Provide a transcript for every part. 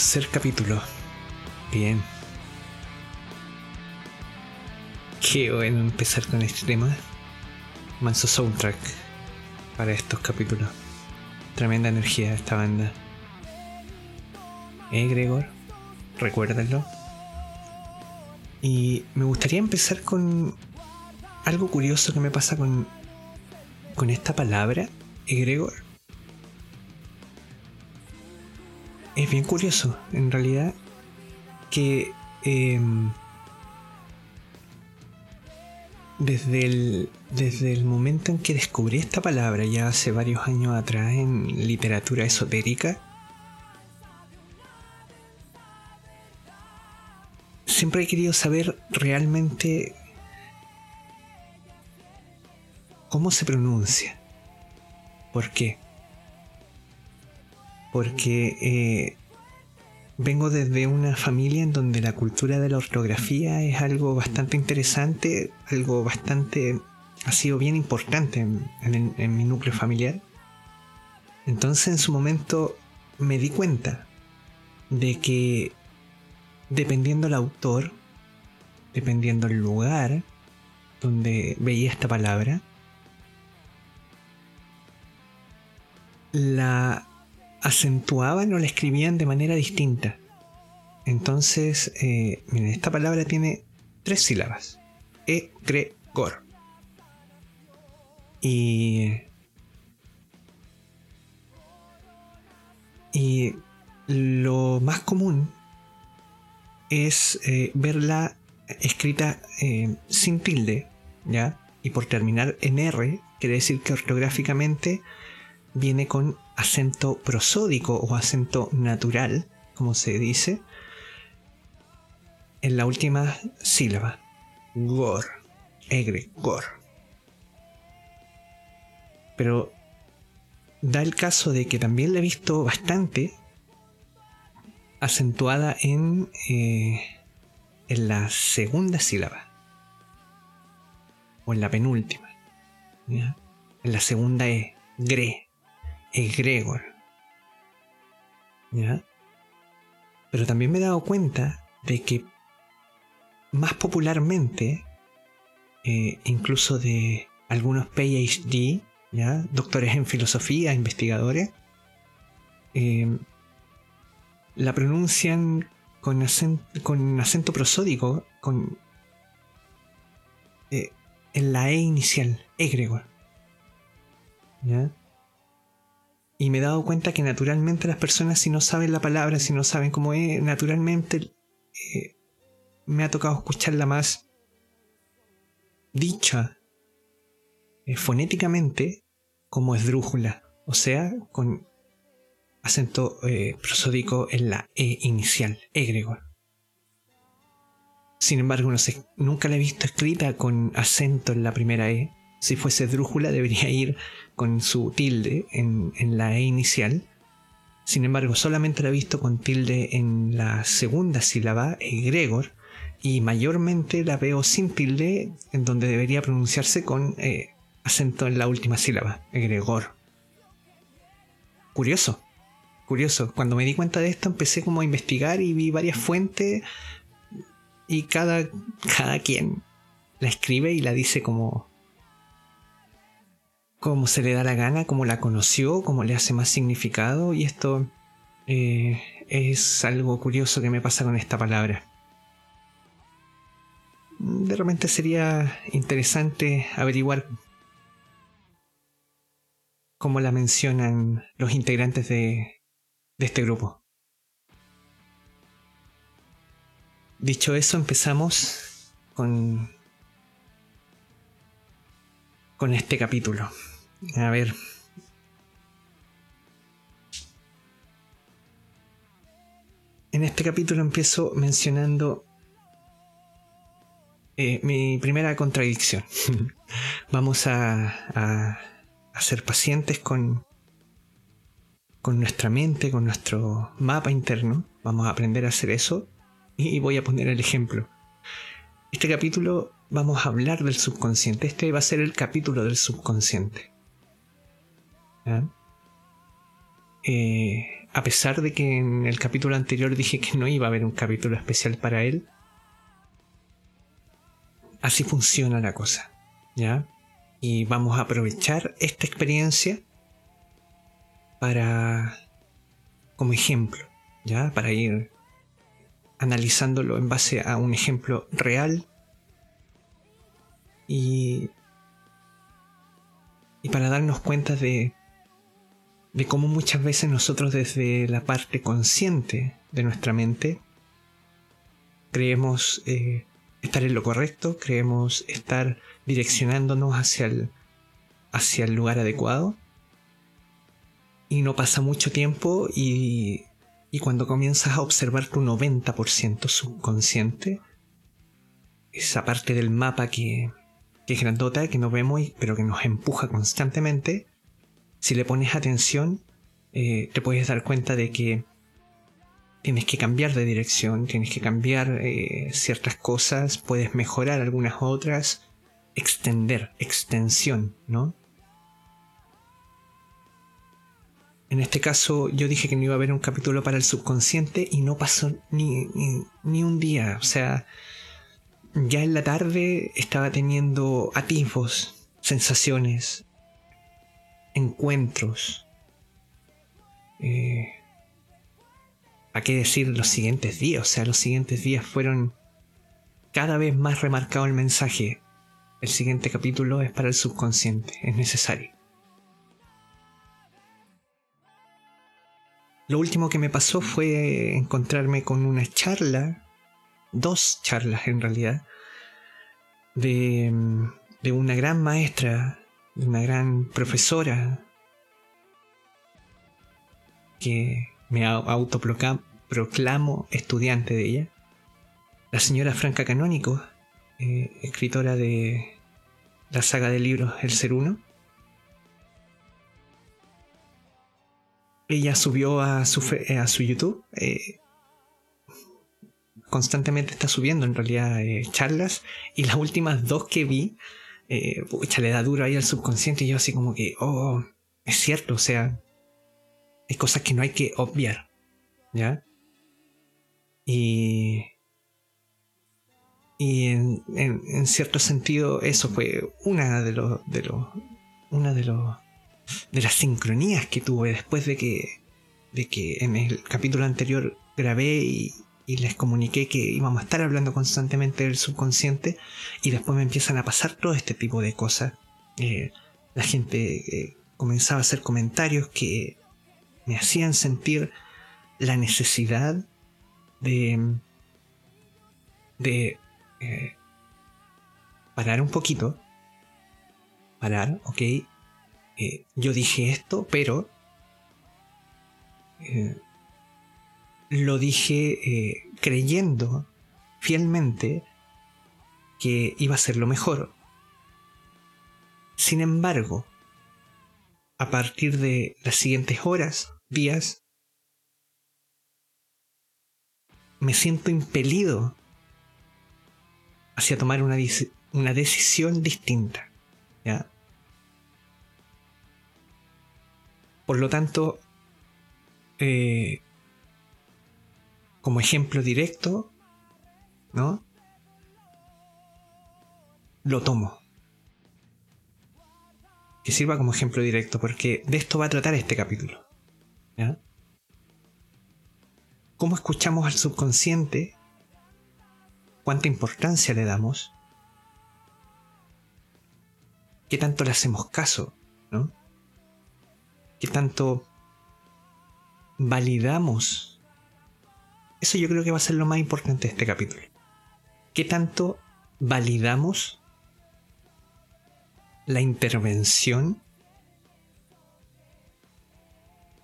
Tercer capítulo. Bien. Qué bueno empezar con este tema. Manso soundtrack para estos capítulos. Tremenda energía de esta banda. ¿Eh, Gregor? Recuérdenlo. Y me gustaría empezar con algo curioso que me pasa con, con esta palabra, egregor. Es bien curioso, en realidad, que em, desde, el, desde el momento en que descubrí esta palabra, ya hace varios años atrás en literatura esotérica, siempre he querido saber realmente cómo se pronuncia. ¿Por qué? Porque eh, vengo desde una familia en donde la cultura de la ortografía es algo bastante interesante, algo bastante... ha sido bien importante en, en mi núcleo familiar. Entonces en su momento me di cuenta de que dependiendo el autor, dependiendo el lugar donde veía esta palabra, la acentuaban o la escribían de manera distinta. Entonces, eh, esta palabra tiene tres sílabas. E, cre, gor. Y. Y lo más común es eh, verla escrita eh, sin tilde, ¿ya? Y por terminar en R, quiere decir que ortográficamente viene con acento prosódico o acento natural, como se dice, en la última sílaba. Gor. Egre, gor. Pero da el caso de que también la he visto bastante acentuada en, eh, en la segunda sílaba. O en la penúltima. En la segunda E. Gre egregor. ¿Ya? Pero también me he dado cuenta de que más popularmente, eh, incluso de algunos PhD, ¿ya? doctores en filosofía, investigadores, eh, la pronuncian con acento, con acento prosódico, con, eh, en la E inicial, egregor. ¿Ya? Y me he dado cuenta que naturalmente las personas, si no saben la palabra, si no saben cómo es, naturalmente eh, me ha tocado escucharla más dicha eh, fonéticamente como esdrújula, o sea, con acento eh, prosódico en la E inicial, egregor. Sin embargo, no sé, nunca la he visto escrita con acento en la primera E. Si fuese esdrújula, debería ir con su tilde en, la E inicial. Sin embargo, solamente la he visto con tilde en la segunda sílaba, egregor, y mayormente la veo sin tilde, en donde debería pronunciarse con eh, acento en la última sílaba, egregor. Curioso, curioso. Cuando me di cuenta de esto empecé como a investigar y vi varias fuentes y cada, cada quien la escribe y la dice como como se le da la gana, como la conoció, como le hace más significado y esto eh, es algo curioso que me pasa con esta palabra. De repente sería interesante averiguar cómo la mencionan los integrantes de, de este grupo. Dicho eso, empezamos con, con este capítulo. A ver. En este capítulo empiezo mencionando eh, mi primera contradicción. Vamos a, a, ser pacientes con, con nuestra mente, con nuestro mapa interno. Vamos a aprender a hacer eso. Y voy a poner el ejemplo. Este capítulo vamos a hablar del subconsciente. Este va a ser el capítulo del subconsciente. Eh, a pesar de que en el capítulo anterior dije que no iba a haber un capítulo especial para él, así funciona la cosa, ¿ya? Y vamos a aprovechar esta experiencia para, como ejemplo, ¿ya? Para ir analizándolo en base a un ejemplo real y, y para darnos cuenta de, de cómo muchas veces nosotros desde la parte consciente de nuestra mente creemos eh, estar en lo correcto, creemos estar direccionándonos hacia el, hacia el lugar adecuado. Y no pasa mucho tiempo y, y cuando comienzas a observar tu 90% subconsciente, esa parte del mapa que, que es grandota, que no vemos, pero que nos empuja constantemente, si le pones atención, eh, te puedes dar cuenta de que tienes que cambiar de dirección, tienes que cambiar eh, ciertas cosas, puedes mejorar algunas otras, extender, extensión, ¿no? En este caso yo dije que no iba a haber un capítulo para el subconsciente y no pasó ni, ni, un día. O sea, ya en la tarde estaba teniendo atisbos, sensaciones, encuentros. Eh, ¿A qué decir los siguientes días? O sea, los siguientes días fueron cada vez más remarcado el mensaje. El siguiente capítulo es para el subconsciente, es necesario. Lo último que me pasó fue encontrarme con una charla, dos charlas en realidad, de, de una gran maestra, una gran profesora que me autoproclamo estudiante de ella. La señora Franca Canónico, eh, escritora de la saga de libros El Ser Uno. Ella subió a su, eh, a su YouTube. Eh, constantemente está subiendo en realidad charlas. Y las últimas dos que vi, pucha, le da duro ahí al subconsciente. Y yo así como que, oh, es cierto, o sea, hay cosas que no hay que obviar. ¿Ya? Y. Y en, en, cierto sentido, eso fue una de los. De los una de los. de las sincronías que tuve después de que. de que en el capítulo anterior grabé y, y les comuniqué que íbamos a estar hablando constantemente del subconsciente y después me empiezan a pasar todo este tipo de cosas. Eh, la gente eh, comenzaba a hacer comentarios que me hacían sentir la necesidad de, de eh, parar un poquito, parar, ok, yo dije esto, pero lo dije creyendo fielmente que iba a ser lo mejor. Sin embargo, a partir de las siguientes horas, días, me siento impelido hacia tomar una, una decisión distinta. ¿ya? Por lo tanto, eh, como ejemplo directo, ¿no? Lo tomo. Que sirva como ejemplo directo, porque de esto va a tratar este capítulo. ¿Cómo escuchamos al subconsciente? ¿Cuánta importancia le damos? ¿Qué tanto le hacemos caso? ¿no? ¿Qué tanto validamos? Eso yo creo que va a ser lo más importante de este capítulo. ¿Qué tanto validamos la intervención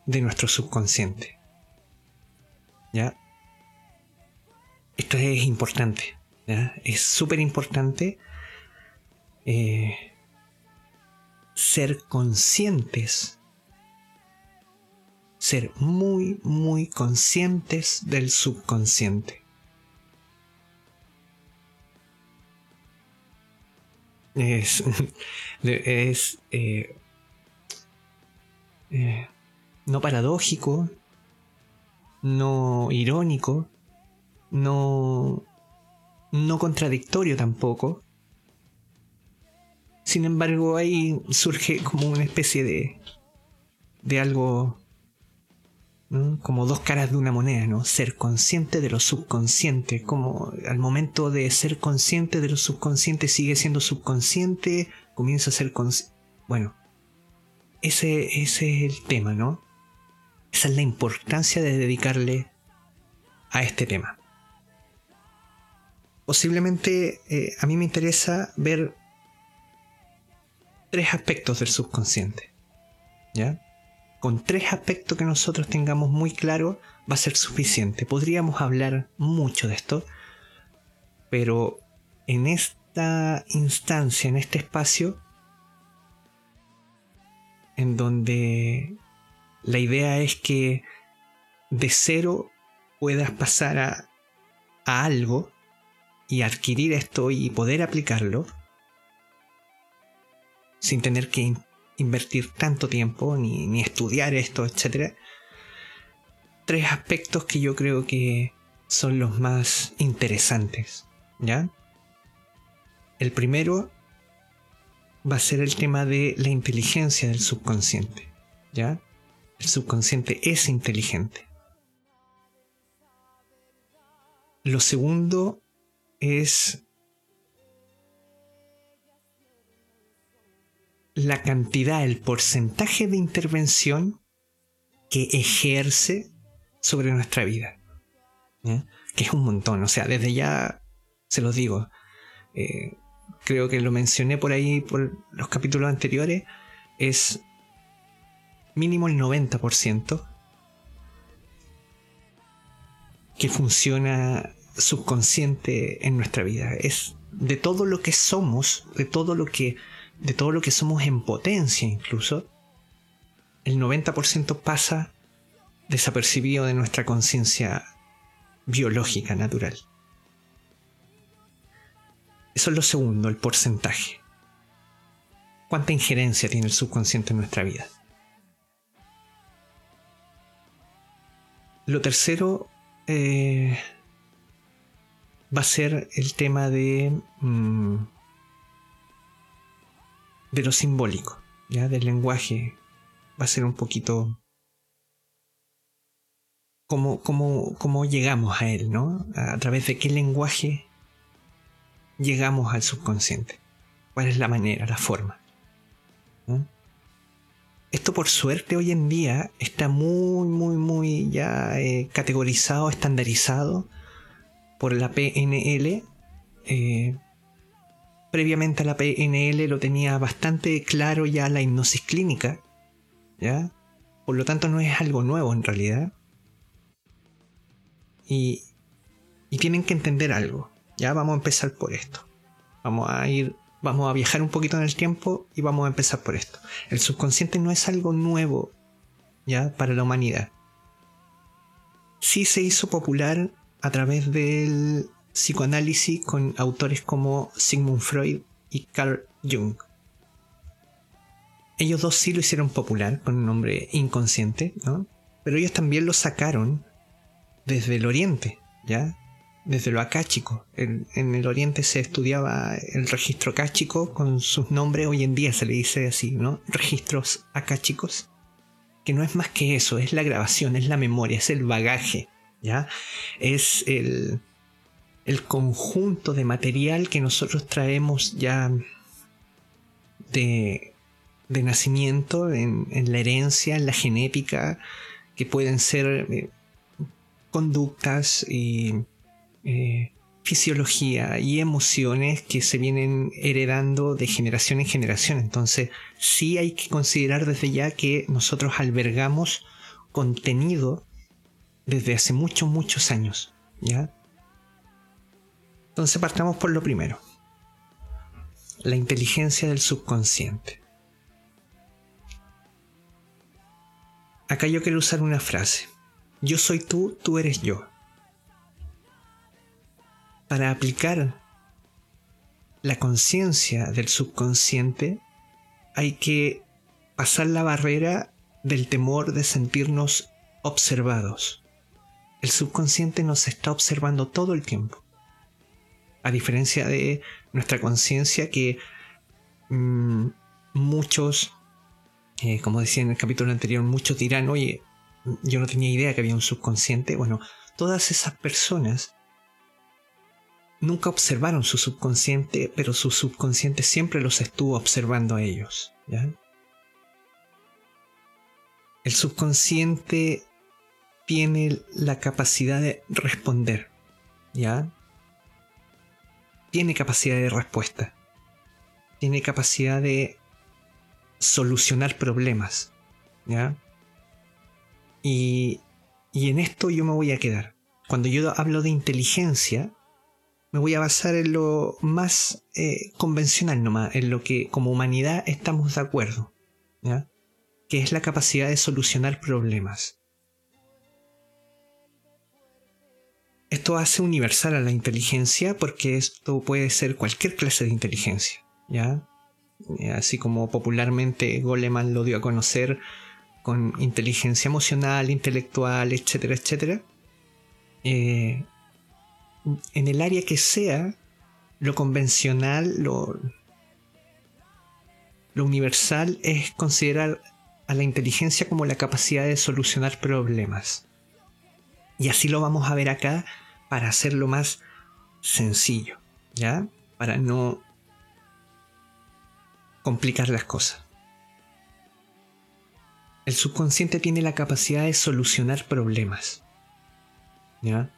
de nuestro subconsciente. ¿Ya? Esto es importante. Es súper importante eh, ser conscientes. Ser muy, muy conscientes del subconsciente. Es, es eh, eh, no paradójico, no irónico, no, no contradictorio tampoco. Sin embargo, ahí surge como una especie de, de algo como dos caras de una moneda, ¿no? Ser consciente de lo subconsciente, como al momento de ser consciente de lo subconsciente sigue siendo subconsciente, comienza a ser consciente. Bueno, ese, ese es el tema, ¿no? Esa es la importancia de dedicarle a este tema. Posiblemente eh, a mí me interesa ver tres aspectos del subconsciente. ¿Ya? Con tres aspectos que nosotros tengamos muy claro va a ser suficiente. Podríamos hablar mucho de esto, pero en esta instancia, en este espacio, en donde la idea es que de cero puedas pasar a, algo y adquirir esto y poder aplicarlo sin tener que invertir tanto tiempo ni, ni estudiar esto, etc. Tres aspectos que yo creo que son los más interesantes, ¿ya? El primero va a ser el tema de la inteligencia del subconsciente, ¿ya? El subconsciente es inteligente. Lo segundo es la cantidad, el porcentaje de intervención que ejerce sobre nuestra vida. Que es un montón. O sea, desde ya se los digo. Eh, creo que lo mencioné por ahí por los capítulos anteriores. Es mínimo el 90% que funciona subconsciente en nuestra vida. Es de todo lo que somos, de todo lo que de todo lo que somos en potencia incluso, el 90% pasa desapercibido de nuestra conciencia biológica natural. Eso es lo segundo, el porcentaje. ¿Cuánta injerencia tiene el subconsciente en nuestra vida? Lo tercero eh, va a ser el tema de mm, de lo simbólico, ya del lenguaje. Va a ser un poquito cómo, cómo llegamos a él, ¿no? A través de qué lenguaje llegamos al subconsciente. ¿Cuál es la manera, la forma? Esto por suerte hoy en día está muy, muy, muy ya eh, categorizado, estandarizado por la PNL. Eh, previamente a la PNL lo tenía bastante claro ya la hipnosis clínica, ¿ya? Por lo tanto no es algo nuevo en realidad. Y, y tienen que entender algo. Ya vamos a empezar por esto. Vamos a ir, vamos a viajar un poquito en el tiempo y vamos a empezar por esto. El subconsciente no es algo nuevo, ya, para la humanidad. Sí se hizo popular a través del psicoanálisis con autores como Sigmund Freud y Carl Jung. Ellos dos sí lo hicieron popular con un nombre inconsciente, ¿no? Pero ellos también lo sacaron desde el oriente, ¿ya? Desde lo acáchico. En, en el oriente se estudiaba el registro acáchico con sus nombres, hoy en día se le dice así, ¿no? Registros acáchicos. Que no es más que eso, es la grabación, es la memoria, es el bagaje, ¿ya? Es el, el conjunto de material que nosotros traemos ya de, nacimiento en, la herencia, en la genética, que pueden ser eh, conductas y eh, fisiología y emociones que se vienen heredando de generación en generación. Entonces sí hay que considerar desde ya que nosotros albergamos contenido desde hace muchos, muchos años. ¿ya? Entonces partamos por lo primero. La inteligencia del subconsciente. Acá yo quiero usar una frase. Yo soy tú, tú eres yo. Para aplicar la conciencia del subconsciente hay que pasar la barrera del temor de sentirnos observados. El subconsciente nos está observando todo el tiempo. A diferencia de nuestra conciencia que mm, muchos, eh, como decía en el capítulo anterior, muchos dirán, oye, yo no tenía idea que había un subconsciente. Bueno, todas esas personas nunca observaron su subconsciente, pero su subconsciente siempre los estuvo observando a ellos. El subconsciente tiene la capacidad de responder, ¿ya? Tiene capacidad de respuesta. Tiene capacidad de solucionar problemas. Y, y en esto yo me voy a quedar. Cuando yo hablo de inteligencia, me voy a basar en lo más eh, convencional nomás, en lo que como humanidad estamos de acuerdo, que es la capacidad de solucionar problemas. Esto hace universal a la inteligencia porque esto puede ser cualquier clase de inteligencia, ¿ya? Eh, así como popularmente Goleman lo dio a conocer con inteligencia emocional, intelectual, etcétera, etcétera. Eh, en el área que sea, lo convencional, lo, lo universal es considerar a la inteligencia como la capacidad de solucionar problemas. Y así lo vamos a ver acá para hacerlo más sencillo, ¿ya? Para no complicar las cosas. El subconsciente tiene la capacidad de solucionar problemas. ¿Ya?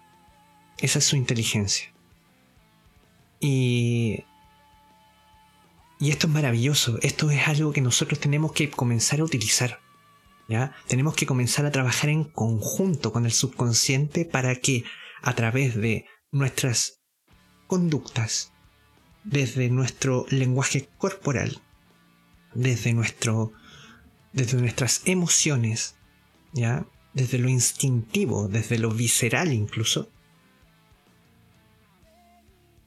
Esa es su inteligencia. Y, y esto es maravilloso. Esto es algo que nosotros tenemos que comenzar a utilizar. Tenemos que comenzar a trabajar en conjunto con el subconsciente para que a través de nuestras conductas, desde nuestro lenguaje corporal, desde, nuestro, desde nuestras emociones, ¿ya? desde lo instintivo, desde lo visceral incluso,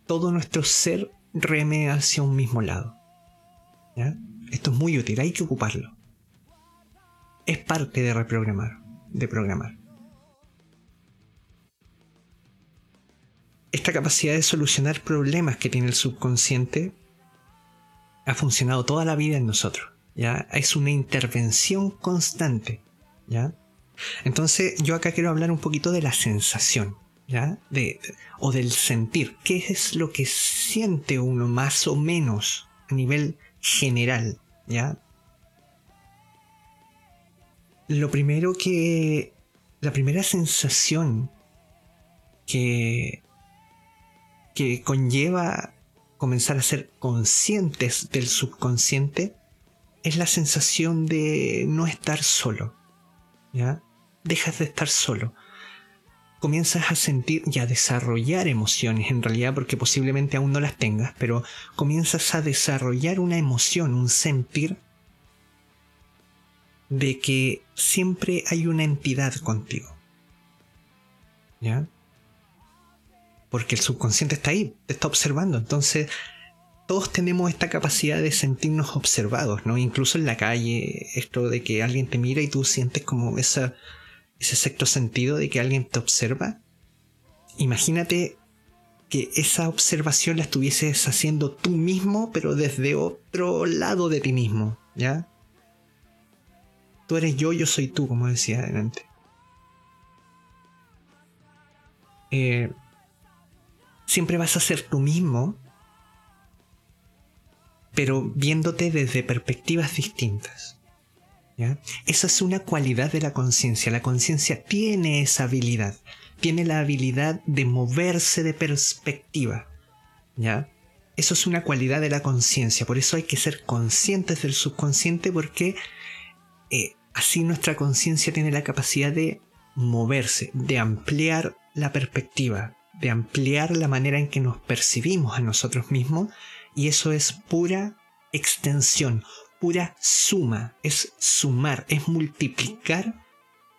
todo nuestro ser reme hacia un mismo lado. Esto es muy útil, hay que ocuparlo. Es parte de reprogramar, de programar. Esta capacidad de solucionar problemas que tiene el subconsciente ha funcionado toda la vida en nosotros. ¿ya? Es una intervención constante. ¿ya? Entonces yo acá quiero hablar un poquito de la sensación. De, o del sentir. ¿Qué es lo que siente uno más o menos a nivel general? ¿Ya? Lo primero que... La primera sensación que, que conlleva comenzar a ser conscientes del subconsciente es la sensación de no estar solo. ¿Ya? Dejas de estar solo comienzas a sentir y a desarrollar emociones en realidad porque posiblemente aún no las tengas, pero comienzas a desarrollar una emoción, un sentir de que siempre hay una entidad contigo. ¿Ya? Porque el subconsciente está ahí, te está observando. Entonces, todos tenemos esta capacidad de sentirnos observados, ¿no? Incluso en la calle, esto de que alguien te mira y tú sientes como ese sexto sentido de que alguien te observa, imagínate que esa observación la estuvieses haciendo tú mismo, pero desde otro lado de ti mismo, ¿ya? Tú eres yo, yo soy tú, como decía adelante. Eh, siempre vas a ser tú mismo, pero viéndote desde perspectivas distintas. Esa es una cualidad de la conciencia. La conciencia tiene esa habilidad. Tiene la habilidad de moverse de perspectiva. ¿Ya? Eso es una cualidad de la conciencia. Por eso hay que ser conscientes del subconsciente porque eh, así nuestra conciencia tiene la capacidad de moverse, de ampliar la perspectiva, de ampliar la manera en que nos percibimos a nosotros mismos. Y eso es pura extensión, pura suma, es sumar, es multiplicar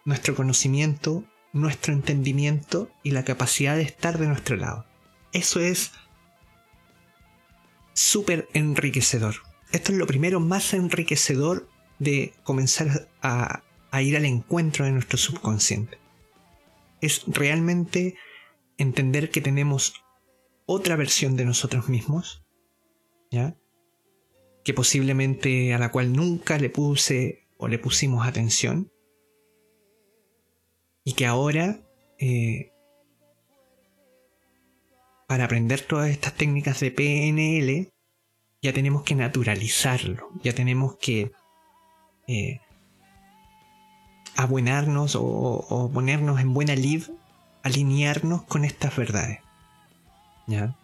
nuestro conocimiento, nuestro entendimiento y la capacidad de estar de nuestro lado. Eso es súper enriquecedor. Esto es lo primero más enriquecedor de comenzar a, ir al encuentro de nuestro subconsciente. es realmente entender que tenemos otra versión de nosotros mismos, ¿ya? Que posiblemente a la cual nunca le puse o le pusimos atención. Y que ahora, eh, para aprender todas estas técnicas de PNL, ya tenemos que naturalizarlo, ya tenemos que eh, abuenarnos o, ponernos en buena lid, alinearnos con estas verdades. ¿Ya?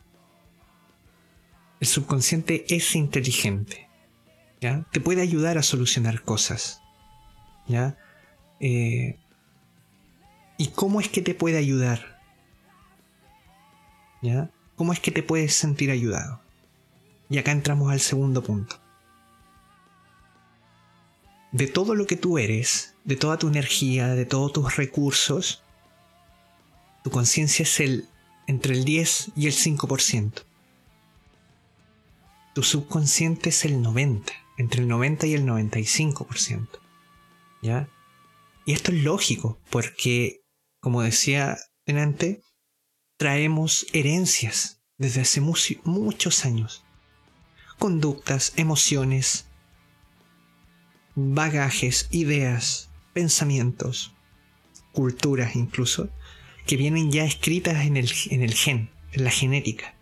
El subconsciente es inteligente. ¿Ya? Te puede ayudar a solucionar cosas. ¿Ya? Eh, ¿Y cómo es que te puede ayudar? ¿Ya? ¿Cómo es que te puedes sentir ayudado? Y acá entramos al segundo punto. De todo lo que tú eres, de toda tu energía, de todos tus recursos, tu conciencia es el entre el 10 y el 5%. Tu subconsciente es el 90, entre el 90 y el 95%. ¿Ya? Y esto es lógico, porque, como decía antes, traemos herencias desde hace muchos años conductas, emociones, bagajes, ideas, pensamientos, culturas incluso, que vienen ya escritas en el, en el gen, en la genética.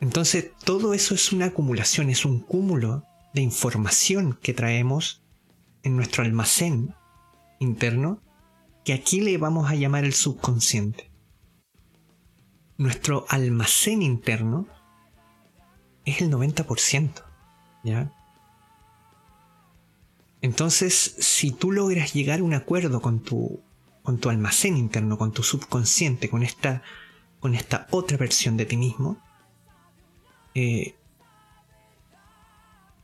Entonces todo eso es una acumulación, es un cúmulo de información que traemos en nuestro almacén interno, que aquí le vamos a llamar el subconsciente. Nuestro almacén interno es el 90%. ¿Ya? Entonces, si tú logras llegar a un acuerdo con tu, con tu almacén interno, con tu subconsciente, con esta, con esta otra versión de ti mismo, eh,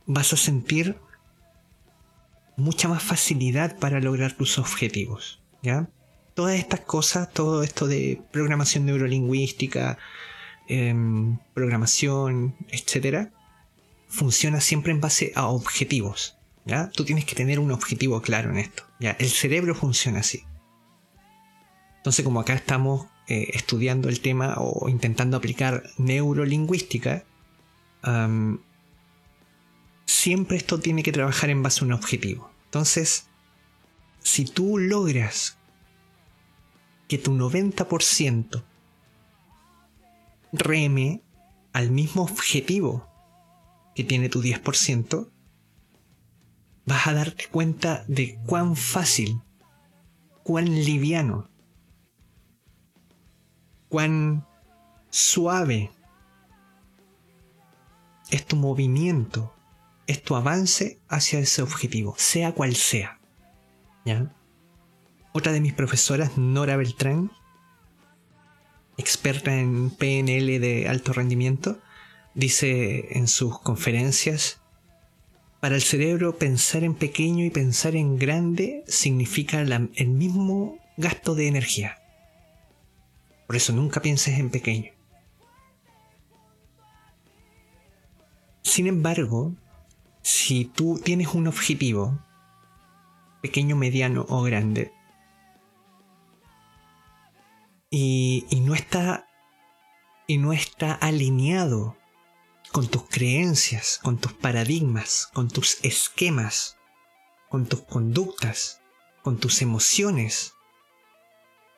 vas a sentir mucha más facilidad para lograr tus objetivos. ¿ya? Todas estas cosas, todo esto de programación neurolingüística, Em, programación, etcétera, funciona siempre en base a objetivos. Tú tienes que tener un objetivo claro en esto. El cerebro funciona así. Entonces, como acá estamos eh, estudiando el tema o intentando aplicar neurolingüística, siempre esto tiene que trabajar en base a un objetivo. Entonces, si tú logras que tu 90% reme al mismo objetivo que tiene tu 10%, vas a darte cuenta de cuán fácil, cuán liviano, cuán suave es tu movimiento, es tu avance hacia ese objetivo, sea cual sea. ¿Ya? Otra de mis profesoras, Nora Beltrán, experta en PNL de alto rendimiento, dice en sus conferencias, para el cerebro pensar en pequeño y pensar en grande significa el mismo gasto de energía. Por eso nunca pienses en pequeño. Sin embargo, si tú tienes un objetivo, pequeño, mediano o grande, y, no está alineado con tus creencias, con tus paradigmas, con tus esquemas, con tus conductas, con tus emociones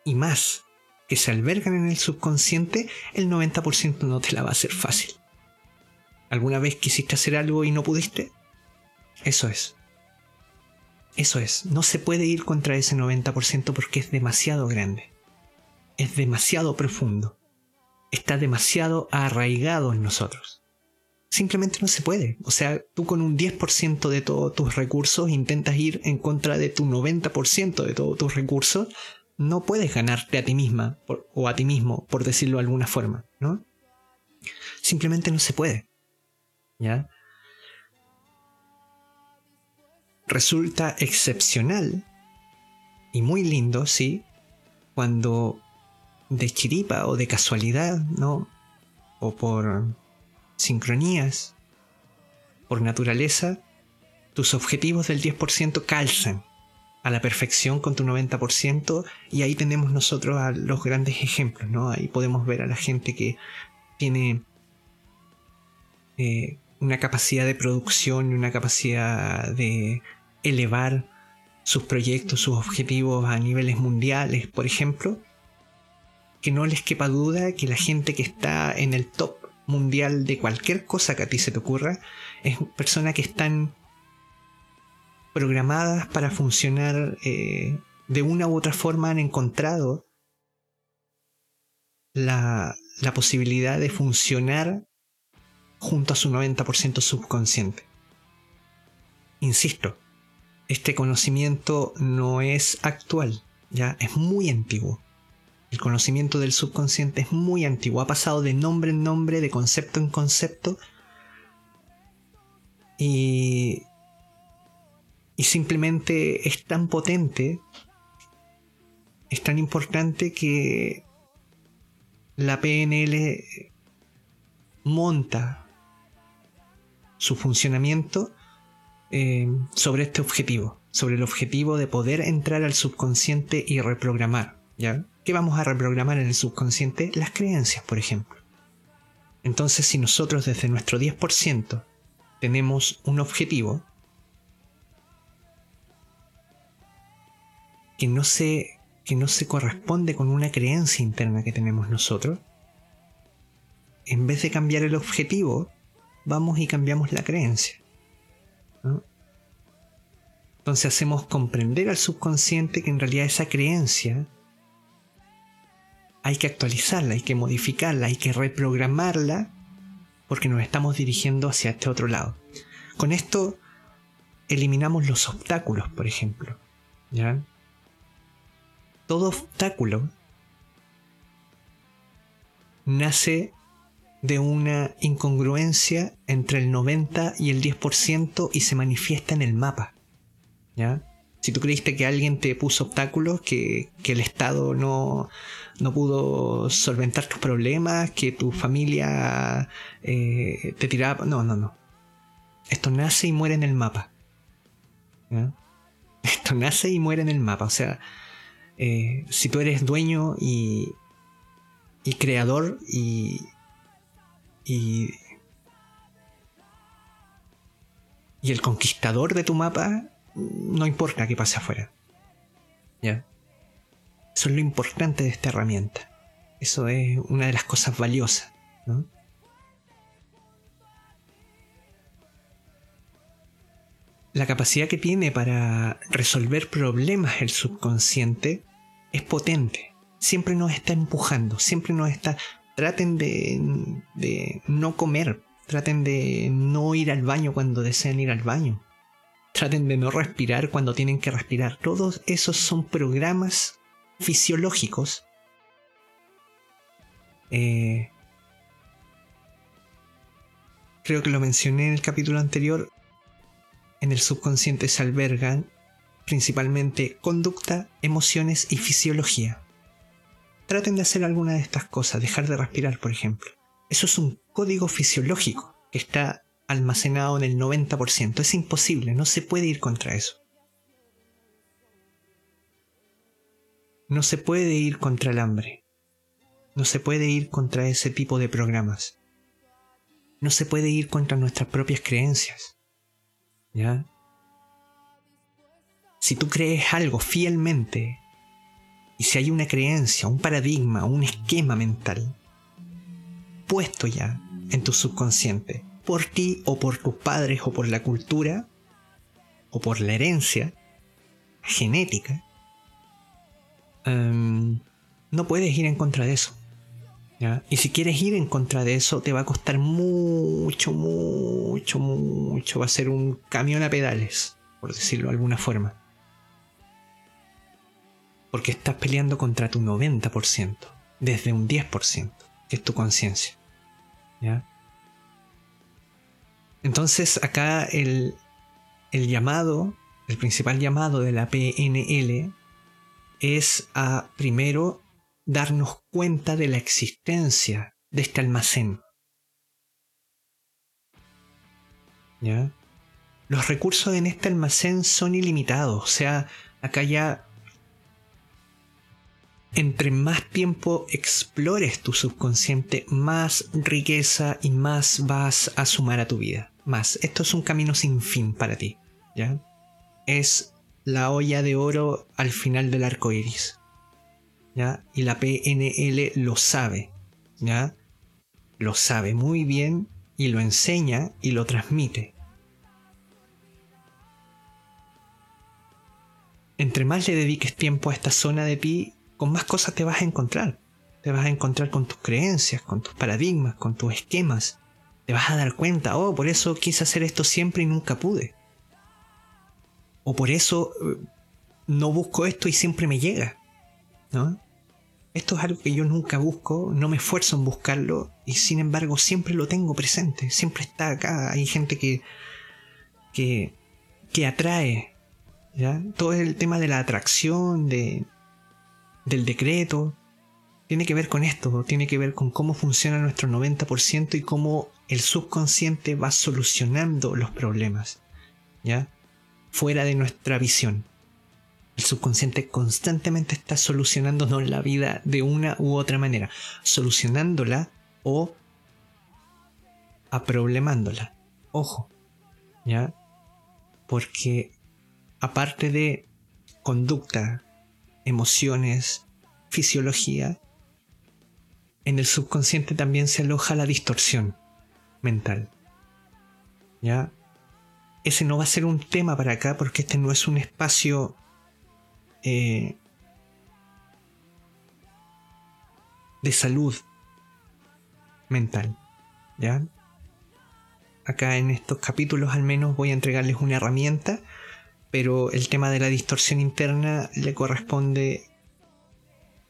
y más que se albergan en el subconsciente, el 90% no te la va a hacer fácil. ¿Alguna vez quisiste hacer algo y no pudiste? Eso es. Eso es. No se puede ir contra ese 90% porque es demasiado grande es demasiado profundo, está demasiado arraigado en nosotros. Simplemente no se puede. O sea, tú con un 10% de todos tus recursos intentas ir en contra de tu 90% de todos tus recursos, no puedes ganarte a ti misma o a ti mismo, por decirlo de alguna forma, ¿no? Simplemente no se puede. ¿Ya? Resulta excepcional y muy lindo, sí, cuando de chiripa o de casualidad, ¿no? O por sincronías, por naturaleza, tus objetivos del 10% calzan a la perfección con tu 90% y ahí tenemos nosotros a los grandes ejemplos, ¿no? Ahí podemos ver a la gente que tiene eh, una capacidad de producción y una capacidad de elevar sus proyectos, sus objetivos a niveles mundiales, por ejemplo, que no les quepa duda que la gente que está en el top mundial de cualquier cosa que a ti se te ocurra es personas que están programadas para funcionar eh, de una u otra forma han encontrado la, la posibilidad de funcionar junto a su 90% subconsciente. Insisto, este conocimiento no es actual, ya es muy antiguo. El conocimiento del subconsciente es muy antiguo, ha pasado de nombre en nombre, de concepto en concepto, y, y simplemente es tan potente, es tan importante que la PNL monta su funcionamiento eh, sobre este objetivo, sobre el objetivo de poder entrar al subconsciente y reprogramar. ¿ya? ¿Qué vamos a reprogramar en el subconsciente? Las creencias, por ejemplo. Entonces, si nosotros desde nuestro 10% tenemos un objetivo que no se, que no se corresponde con una creencia interna que tenemos nosotros, en vez de cambiar el objetivo, vamos y cambiamos la creencia. Entonces hacemos comprender al subconsciente que en realidad esa creencia hay que actualizarla, hay que modificarla, hay que reprogramarla porque nos estamos dirigiendo hacia este otro lado. Con esto eliminamos los obstáculos, por ejemplo. ¿ya? Todo obstáculo nace de una incongruencia entre el 90 y el 10% y se manifiesta en el mapa. ¿Ya? Si tú creíste que alguien te puso obstáculos, que, el Estado no, no, pudo solventar tus problemas, que tu familia eh, te tiraba... No, no, no. Esto nace y muere en el mapa. Esto nace y muere en el mapa. O sea, eh, si tú eres dueño y, y creador y, y, y el conquistador de tu mapa, no importa qué pase afuera. ¿Ya? Eso es lo importante de esta herramienta. Eso es una de las cosas valiosas. La capacidad que tiene para resolver problemas el subconsciente es potente. Siempre nos está empujando, siempre nos está traten de, no comer, traten de no ir al baño cuando desean ir al baño, traten de no respirar cuando tienen que respirar. Todos esos son programas fisiológicos eh, creo que lo mencioné en el capítulo anterior, en el subconsciente se albergan principalmente conducta, emociones y fisiología. Traten de hacer alguna de estas cosas, dejar de respirar, por ejemplo. Eso es un código fisiológico que está almacenado en el 90%. Es imposible, no se puede ir contra eso. No se puede ir contra el hambre. No se puede ir contra ese tipo de programas. No se puede ir contra nuestras propias creencias. ¿Ya? Si tú crees algo fielmente, y si hay una creencia, un paradigma, un esquema mental puesto ya en tu subconsciente, por ti o por tus padres o por la cultura o por la herencia genética, em, no puedes ir en contra de eso. Y si quieres ir en contra de eso, te va a costar mucho, mucho, mucho. Va a ser un camión a pedales, por decirlo de alguna forma. Porque estás peleando contra tu 90%, desde un 10%, que es tu conciencia. ¿Ya? Entonces acá el, el llamado, el principal llamado de la PNL es a primero darnos cuenta de la existencia de este almacén. Los recursos en este almacén son ilimitados, o sea, Acá ya entre más tiempo explores tu subconsciente, más riqueza y más vas a sumar a tu vida. Más. Esto es un camino sin fin para ti. ¿Ya? Es la olla de oro al final del arco iris. ¿Ya? Y la PNL lo sabe. ¿Ya? Lo sabe muy bien y lo enseña y lo transmite. Entre más le dediques tiempo a esta zona de ti, con más cosas te vas a encontrar. Te vas a encontrar con tus creencias, con tus paradigmas, con tus esquemas. Te vas a dar cuenta, oh, por eso quise hacer esto siempre y nunca pude. O por eso eh, no busco esto y siempre me llega. ¿No? Esto es algo que yo nunca busco, no me esfuerzo en buscarlo y sin embargo siempre lo tengo presente, siempre está acá. Hay gente que, que, que atrae, ¿ya? Todo el tema de la atracción, de, del decreto, tiene que ver con esto, tiene que ver con cómo funciona nuestro 90% y cómo el subconsciente va solucionando los problemas, ¿ya? Fuera de nuestra visión. El subconsciente constantemente está solucionándonos la vida de una u otra manera, solucionándola o aproblemándola. Ojo, ¿ya? Porque aparte de conducta, emociones, fisiología, en el subconsciente también se aloja la distorsión mental. ¿Ya? Ese no va a ser un tema para acá porque este no es un espacio eh, de salud mental. ¿Ya? Acá en estos capítulos al menos voy a entregarles una herramienta pero el tema de la distorsión interna le corresponde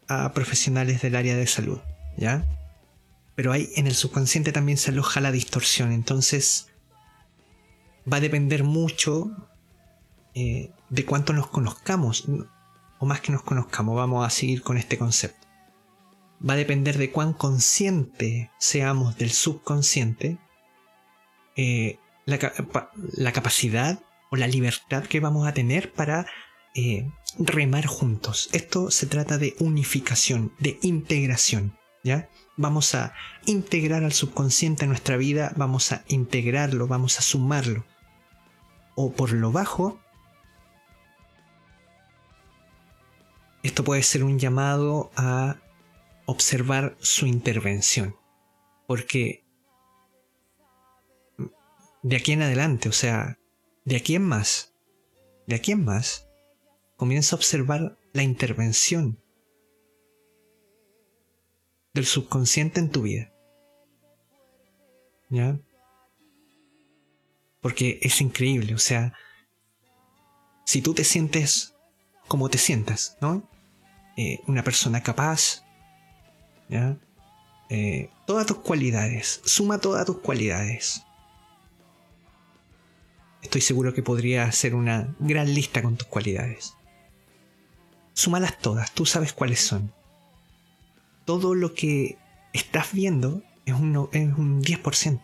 a profesionales del área de salud, ¿ya? Pero hay, en el subconsciente también se aloja la distorsión, entonces va a depender mucho eh, de cuánto nos conozcamos, o más que nos conozcamos, vamos a seguir con este concepto. Va a depender de cuán consciente seamos del subconsciente, eh, la, capacidad o la libertad que vamos a tener para eh, remar juntos. Esto se trata de unificación, de integración. ¿Ya? Vamos a integrar al subconsciente en nuestra vida, vamos a integrarlo, vamos a sumarlo. O por lo bajo, esto puede ser un llamado a observar su intervención. Porque de aquí en adelante, o sea, de aquí en más, de aquí en más, comienza a observar la intervención del subconsciente en tu vida. ¿Ya? Porque es increíble, o sea, si tú te sientes como te sientas, ¿no? Eh, una persona capaz, ¿ya? Eh, todas tus cualidades, suma todas tus cualidades, estoy seguro que podría hacer una gran lista con tus cualidades. Súmalas todas, tú sabes cuáles son. Todo lo que estás viendo es un, es un 10%.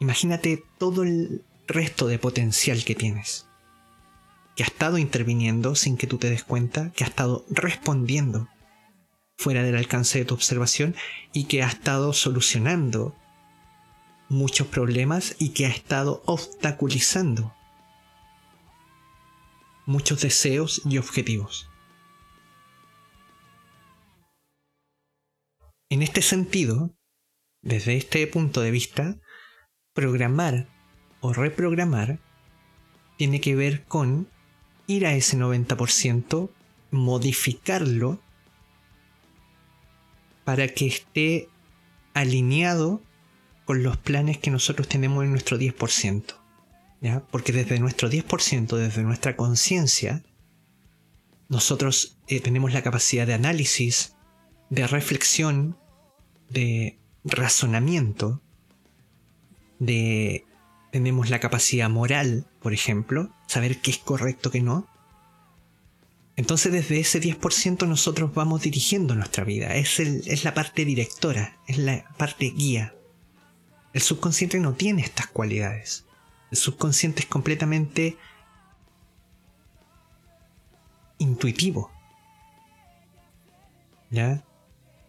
Imagínate todo el resto de potencial que tienes. Que ha estado interviniendo sin que tú te des cuenta, que ha estado respondiendo fuera del alcance de tu observación y que ha estado solucionando muchos problemas y que ha estado obstaculizando muchos deseos y objetivos. En este sentido, desde este punto de vista, programar o reprogramar tiene que ver con ir a ese 90%, modificarlo para que esté alineado con los planes que nosotros tenemos en nuestro 10%. ¿ya? Porque desde nuestro 10%, desde nuestra conciencia, nosotros eh, tenemos la capacidad de análisis, de reflexión, de razonamiento, de tenemos la capacidad moral, por ejemplo, saber qué es correcto, qué no. Entonces desde ese 10% nosotros vamos dirigiendo nuestra vida. Es, es la parte directora, es la parte guía. El subconsciente no tiene estas cualidades. El subconsciente es completamente intuitivo. ¿Ya?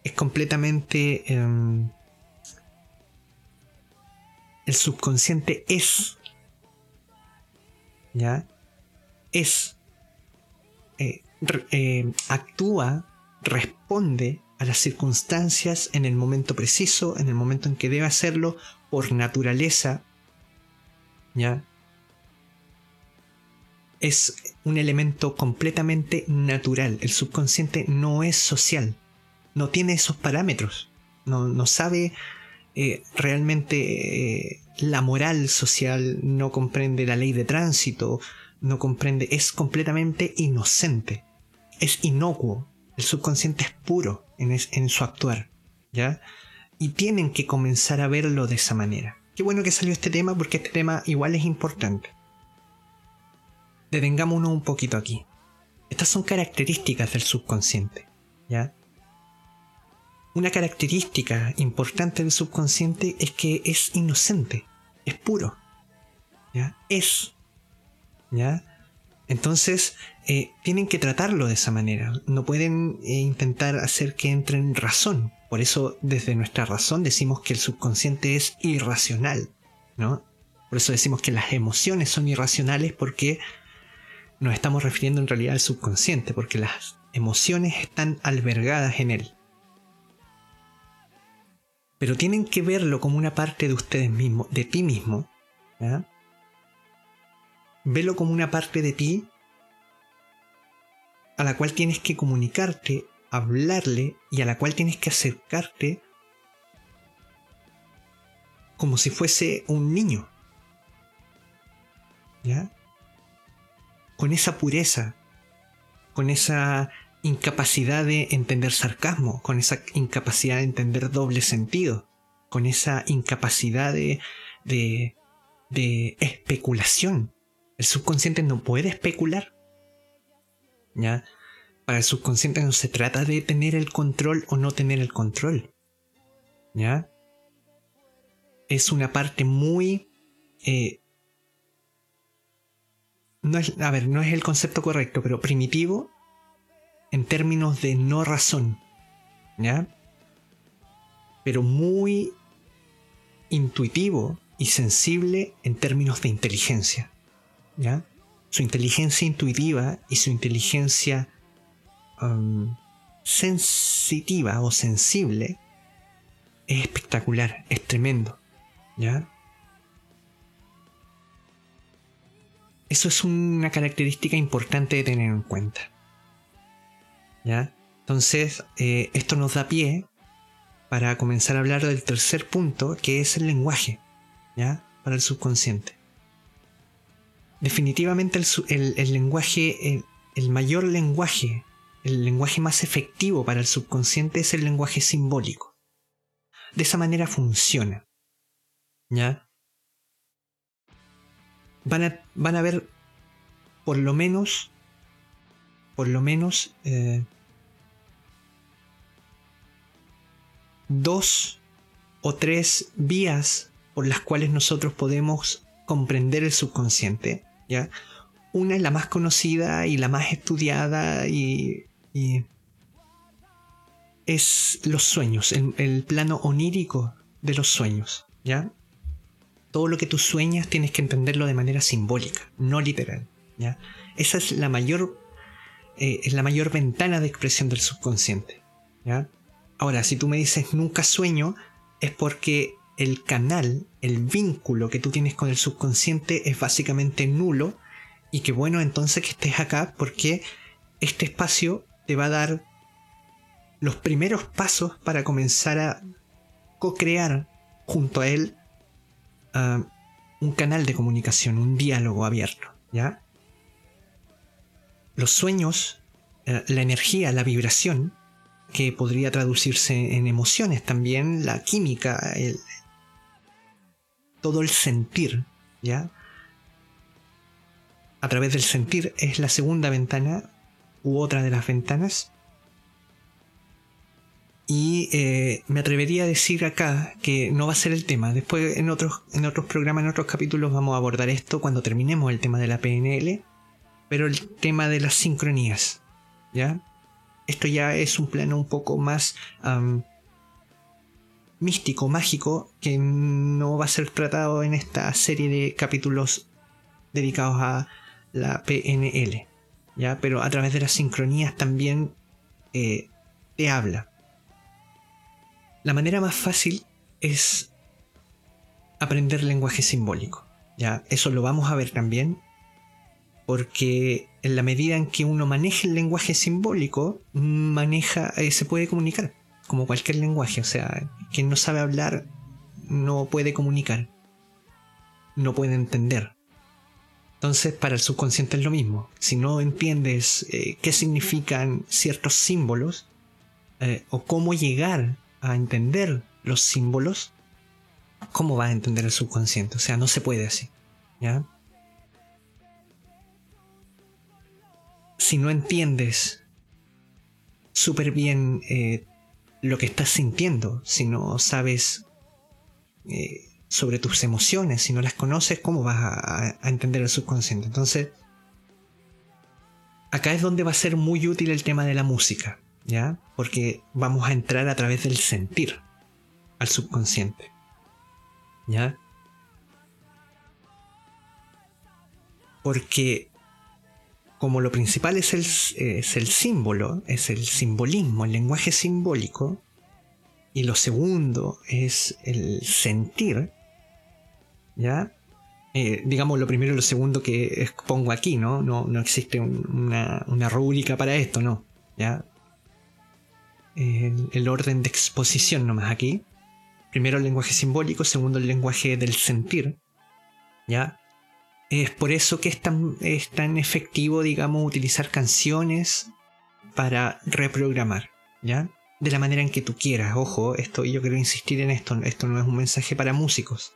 Es completamente... Em, el subconsciente es. ¿Ya? Es. Eh, eh, actúa, responde a las circunstancias en el momento preciso, en el momento en que debe hacerlo, por naturaleza. ¿Ya? Es un elemento completamente natural. El subconsciente no es social. No tiene esos parámetros. No, no sabe eh, realmente eh, la moral social, no comprende la ley de tránsito, no comprende, es completamente inocente, es inocuo, el subconsciente es puro en, en su actuar, ¿ya? Y tienen que comenzar a verlo de esa manera. Qué bueno que salió este tema porque este tema igual es importante. Detengámonos un poquito aquí. Estas son características del subconsciente, ¿ya? Una característica importante del subconsciente es que es inocente, es puro. ¿ya? Es. ¿ya? Entonces, eh, tienen que tratarlo de esa manera. No pueden eh, intentar hacer que entre en razón. Por eso, desde nuestra razón, decimos que el subconsciente es irracional. ¿no? Por eso decimos que las emociones son irracionales porque nos estamos refiriendo en realidad al subconsciente, porque las emociones están albergadas en él pero tienen que verlo como una parte de ustedes mismos, de ti mismo. ¿ya? Velo como una parte de ti a la cual tienes que comunicarte, hablarle y a la cual tienes que acercarte como si fuese un niño. ¿Ya? Con esa pureza, con esa incapacidad de entender sarcasmo, con esa incapacidad de entender doble sentido, con esa incapacidad de, de, especulación. El subconsciente no puede especular. ¿Ya? Para el subconsciente no se trata de tener el control o no tener el control. ¿Ya? Es una parte muy... Eh, no es, a ver, no es el concepto correcto, pero primitivo en términos de no razón, ¿ya? Pero muy intuitivo y sensible en términos de inteligencia, ¿ya? Su inteligencia intuitiva y su inteligencia um, sensitiva o sensible es espectacular, es tremendo, ¿ya? Eso es una característica importante de tener en cuenta. Entonces, eh, esto nos da pie para comenzar a hablar del tercer punto, que es el lenguaje, ¿ya? Para el subconsciente. Definitivamente el, lenguaje, el, mayor lenguaje, el lenguaje más efectivo para el subconsciente es el lenguaje simbólico. De esa manera funciona. ¿Ya? Van a, van a ver por lo menos, por lo menos, eh, dos o tres vías por las cuales nosotros podemos comprender el subconsciente. ¿ya? Una es la más conocida y la más estudiada y, es los sueños, el, plano onírico de los sueños. ¿ya? Todo lo que tú sueñas tienes que entenderlo de manera simbólica, no literal. ¿ya? Esa es la mayor, eh, es la mayor ventana de expresión del subconsciente. ¿ya? Ahora, si tú me dices nunca sueño, es porque el canal, el vínculo que tú tienes con el subconsciente es básicamente nulo y que bueno entonces que estés acá porque este espacio te va a dar los primeros pasos para comenzar a co-crear junto a él ah, un canal de comunicación, un diálogo abierto, ¿ya? Los sueños, eh, la energía, la vibración, que podría traducirse en emociones también, la química, todo el sentir, ¿ya? A través del sentir es la segunda ventana u otra de las ventanas. Y eh, me atrevería a decir acá que no va a ser el tema. Después en otros, en otros programas, en otros capítulos vamos a abordar esto cuando terminemos el tema de la PNL. pero el tema de las sincronías, ¿ya? Esto ya es un plano un poco más místico, mágico, que no va a ser tratado en esta serie de capítulos dedicados a la PNL, ¿ya? Pero a través de las sincronías también eh, te habla. La manera más fácil es aprender lenguaje simbólico. Ya, eso lo vamos a ver también, porque en la medida en que uno maneja el lenguaje simbólico, maneja, eh, se puede comunicar, como cualquier lenguaje. O sea, quien no sabe hablar no puede comunicar, no puede entender. Entonces, para el subconsciente es lo mismo. Si no entiendes eh, qué significan ciertos símbolos eh, o cómo llegar a entender los símbolos, ¿cómo vas a entender el subconsciente? O sea, no se puede así. ¿Ya? Si no entiendes súper bien eh, lo que estás sintiendo, si no sabes eh, sobre tus emociones, si no las conoces, ¿cómo vas a, a entender el subconsciente? Entonces, acá es donde va a ser muy útil el tema de la música, ¿ya? Porque vamos a entrar a través del sentir al subconsciente. ¿Ya? Porque como lo principal es el, es el símbolo, es el simbolismo, el lenguaje simbólico, y lo segundo es el sentir, ¿ya? Eh, digamos lo primero y lo segundo que expongo aquí, ¿no? No, no existe una, una, rúbrica para esto, ¿no? ¿Ya? El, el, orden de exposición nomás aquí. Primero el lenguaje simbólico, segundo el lenguaje del sentir. ¿Ya? Es por eso que es tan, es tan efectivo, digamos, utilizar canciones para reprogramar, ¿ya? De la manera en que tú quieras. Ojo, esto, yo quiero insistir en esto. Esto no es un mensaje para músicos.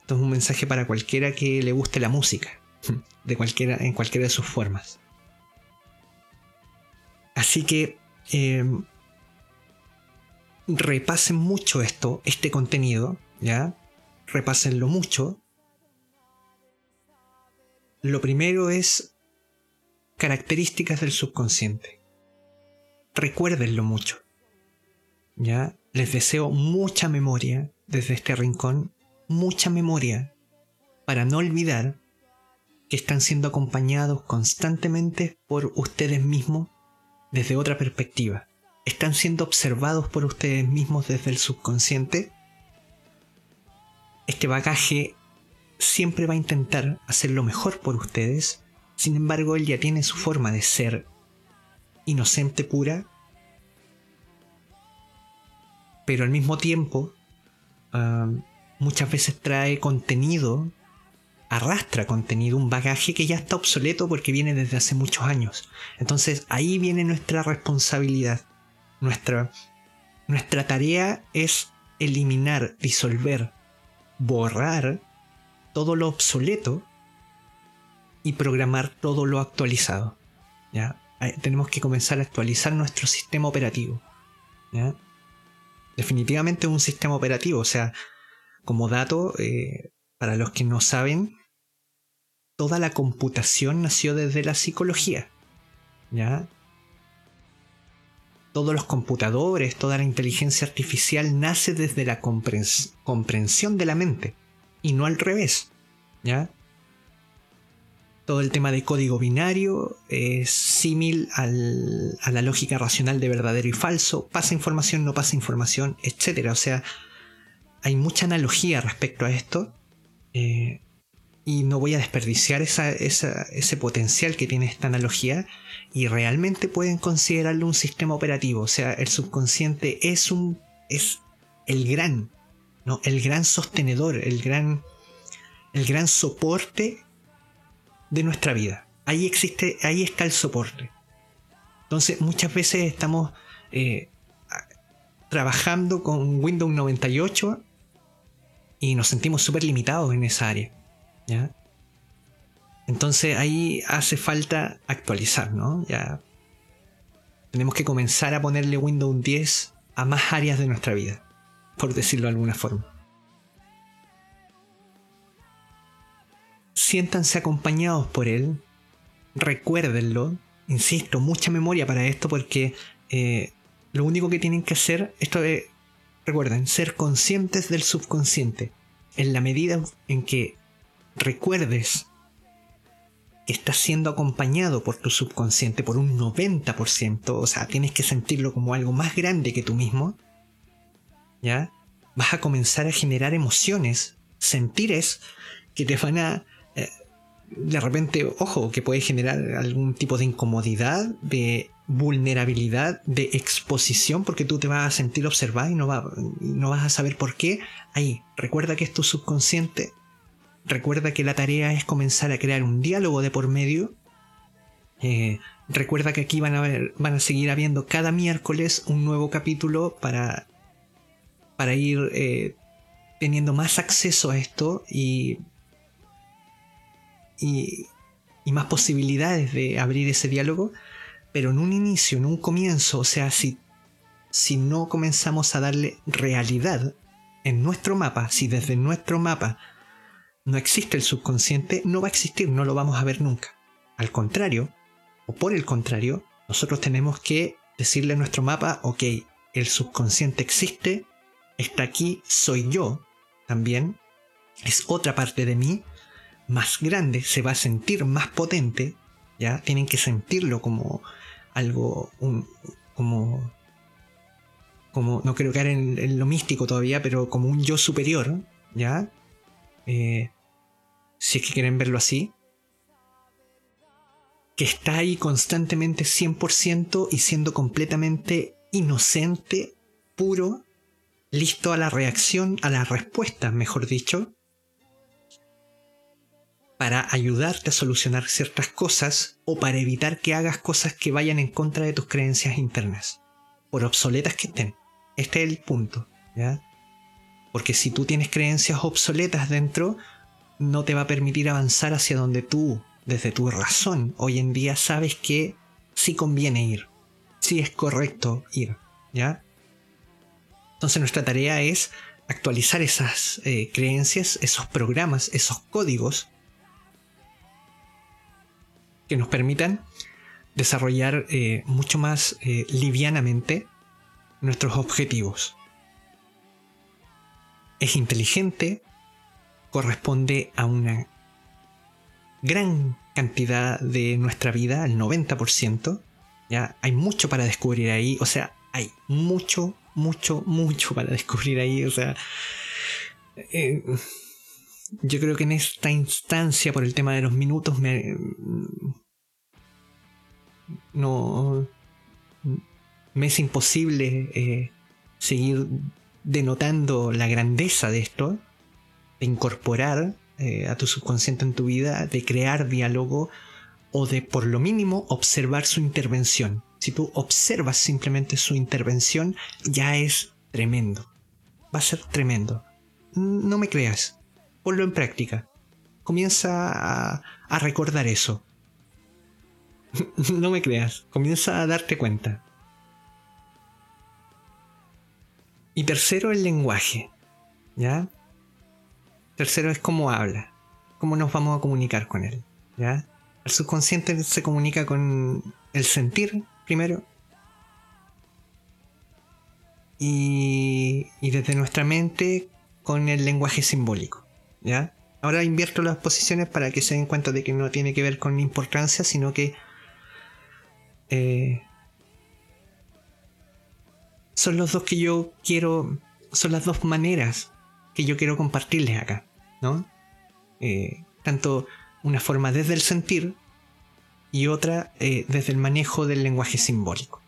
Esto es un mensaje para cualquiera que le guste la música. De cualquiera, en cualquiera de sus formas. Así que eh, repasen mucho esto, este contenido, ¿ya? Repásenlo mucho. Lo primero es características del subconsciente. Recuérdenlo mucho. ¿Ya? Les deseo mucha memoria desde este rincón, mucha memoria para no olvidar que están siendo acompañados constantemente por ustedes mismos desde otra perspectiva están siendo observados por ustedes mismos desde el subconsciente, este bagaje siempre va a intentar hacer lo mejor por ustedes, sin embargo él ya tiene su forma de ser inocente pura, pero al mismo tiempo um, muchas veces trae contenido, arrastra contenido, un bagaje que ya está obsoleto porque viene desde hace muchos años. Entonces ahí viene nuestra responsabilidad. Nuestra, nuestra tarea es eliminar, disolver, borrar todo lo obsoleto y programar todo lo actualizado. ¿ya? Tenemos que comenzar a actualizar nuestro sistema operativo. ¿ya? Definitivamente un sistema operativo. O sea, como dato, eh, para los que no saben, toda la computación nació desde la psicología. ¿ya? todos los computadores, toda la inteligencia artificial nace desde la comprensión de la mente y no al revés. ¿Ya? Todo el tema de código binario es símil a la lógica racional de verdadero y falso, pasa información, no pasa información, etc. O sea, hay mucha analogía respecto a esto. Eh, y no voy a desperdiciar ese potencial que tiene esta analogía y realmente pueden considerarlo un sistema operativo. O sea, el subconsciente es un. es el gran, El gran sostenedor, el gran. el gran soporte de nuestra vida. Ahí existe, ahí está el soporte. Entonces, muchas veces estamos eh, trabajando con Windows 98 y nos sentimos súper limitados en esa área. ¿ya? Entonces ahí hace falta actualizar, ¿no? Ya tenemos que comenzar a ponerle Windows 10 a más áreas de nuestra vida, por decirlo de alguna forma. Siéntanse acompañados por él, recuérdenlo. Insisto, mucha memoria para esto porque eh, lo único que tienen que hacer, esto es, recuerden, ser conscientes del subconsciente. En la medida en que recuerdes que estás siendo acompañado por tu subconsciente por un 90%, o sea, tienes que sentirlo como algo más grande que tú mismo, ¿ya? Vas a comenzar a generar emociones, sentires que te van a eh, de repente, ojo, que puede generar algún tipo de incomodidad, de vulnerabilidad, de exposición, porque tú te vas a sentir observado y no, no vas a saber por qué. Ahí, recuerda que es tu subconsciente, recuerda que la tarea es comenzar a crear un diálogo de por medio. Eh, recuerda que aquí van a, ver, van a seguir habiendo cada miércoles un nuevo capítulo para, para ir eh, teniendo más acceso a esto y y, más posibilidades de abrir ese diálogo, pero en un inicio, en un comienzo, o sea, si, si no comenzamos a darle realidad en nuestro mapa, si desde nuestro mapa no existe el subconsciente, no va a existir, no lo vamos a ver nunca. Al contrario, o por el contrario, nosotros tenemos que decirle a nuestro mapa, ok, el subconsciente existe, está aquí, soy yo también, es otra parte de mí, más grande, se va a sentir más potente, ¿ya? Tienen que sentirlo como algo, un, como, como, no quiero caer en, lo místico todavía, pero como un yo superior, ¿ya? Eh, si es que quieren verlo así, que está ahí constantemente 100% y siendo completamente inocente, puro, listo a la reacción, a la respuesta, mejor dicho, para ayudarte a solucionar ciertas cosas o para evitar que hagas cosas que vayan en contra de tus creencias internas, por obsoletas que estén. Este es el punto, ¿ya? Porque si tú tienes creencias obsoletas dentro, no te va a permitir avanzar hacia donde tú, desde tu razón, hoy en día sabes que sí conviene ir, sí es correcto ir, ¿ya? Entonces nuestra tarea es actualizar esas eh, creencias, esos programas, esos códigos que nos permitan desarrollar eh, mucho más eh, livianamente nuestros objetivos. Es inteligente, corresponde a una gran cantidad de nuestra vida, el 90%. Ya hay mucho para descubrir ahí, o sea, hay mucho, mucho, mucho para descubrir ahí, o sea, eh, yo creo que en esta instancia, por el tema de los minutos, me. No. Me es imposible eh, seguir denotando la grandeza de esto, de incorporar eh, a tu subconsciente en tu vida, de crear diálogo o de por lo mínimo observar su intervención. Si tú observas simplemente su intervención, ya es tremendo. Va a ser tremendo. No me creas ponlo en práctica. Comienza a, recordar eso. no me creas, comienza a darte cuenta. Y tercero, el lenguaje. ¿Ya? Tercero es cómo habla. Cómo nos vamos a comunicar con él. ¿Ya? El subconsciente se comunica con el sentir primero. Y, desde nuestra mente con el lenguaje simbólico. ¿ya? Ahora invierto las posiciones para que se den cuenta de que no tiene que ver con importancia, sino que eh, son los dos que yo quiero, son las dos maneras que yo quiero compartirles acá, ¿no? Eh, tanto una forma desde el sentir y otra eh, desde el manejo del lenguaje simbólico.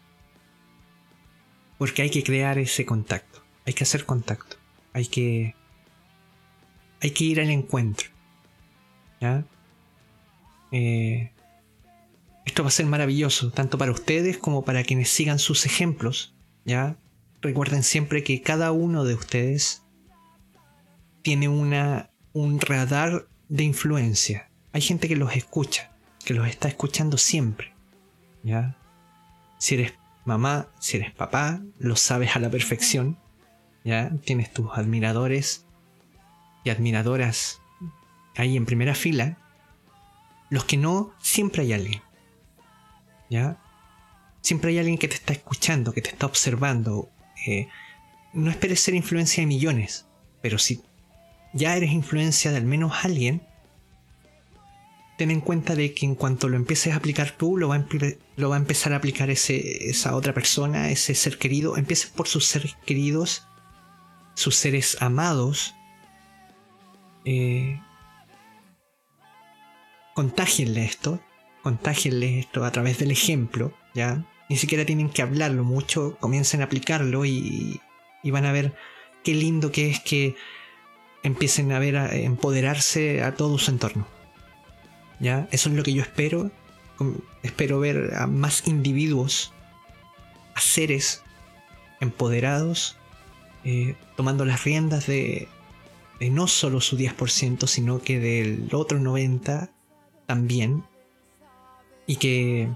Porque hay que crear ese contacto, hay que hacer contacto, hay que hay que ir al encuentro. ¿ya? Eh, esto va a ser maravilloso, tanto para ustedes como para quienes sigan sus ejemplos. ¿ya? Recuerden siempre que cada uno de ustedes tiene una, un radar de influencia. Hay gente que los escucha, que los está escuchando siempre. ¿ya? Si eres mamá, si eres papá, lo sabes a la perfección. ¿ya? Tienes tus admiradores y admiradoras ahí en primera fila, Los que no, siempre hay alguien. ¿Ya? Siempre hay alguien que te está escuchando, que te está observando. Eh, no esperes ser influencia de millones, pero si ya eres influencia de al menos alguien, ten en cuenta de que en cuanto lo empieces a aplicar tú, lo va a, empezar a aplicar esa otra persona, ese ser querido. Empieces por sus seres queridos, sus seres amados. Eh, esto, contágienle esto a través del ejemplo, ¿ya? Ni siquiera tienen que hablarlo mucho, comiencen a aplicarlo y, y van a ver qué lindo que es que empiecen a ver a empoderarse a todo su entorno. ¿Ya? Eso es lo que yo espero. Espero ver a más individuos, a seres empoderados, eh, tomando las riendas de, de no solo su 10%, sino que del otro 90% también. Y que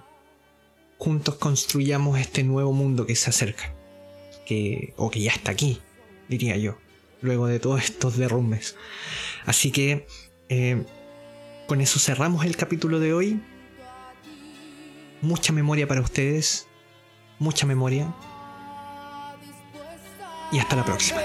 juntos construyamos este nuevo mundo que se acerca. Que, o que ya está aquí, diría yo, luego de todos estos derrumbes. Así que eh, con eso cerramos el capítulo de hoy. Mucha memoria para ustedes. Mucha memoria. Y hasta la próxima.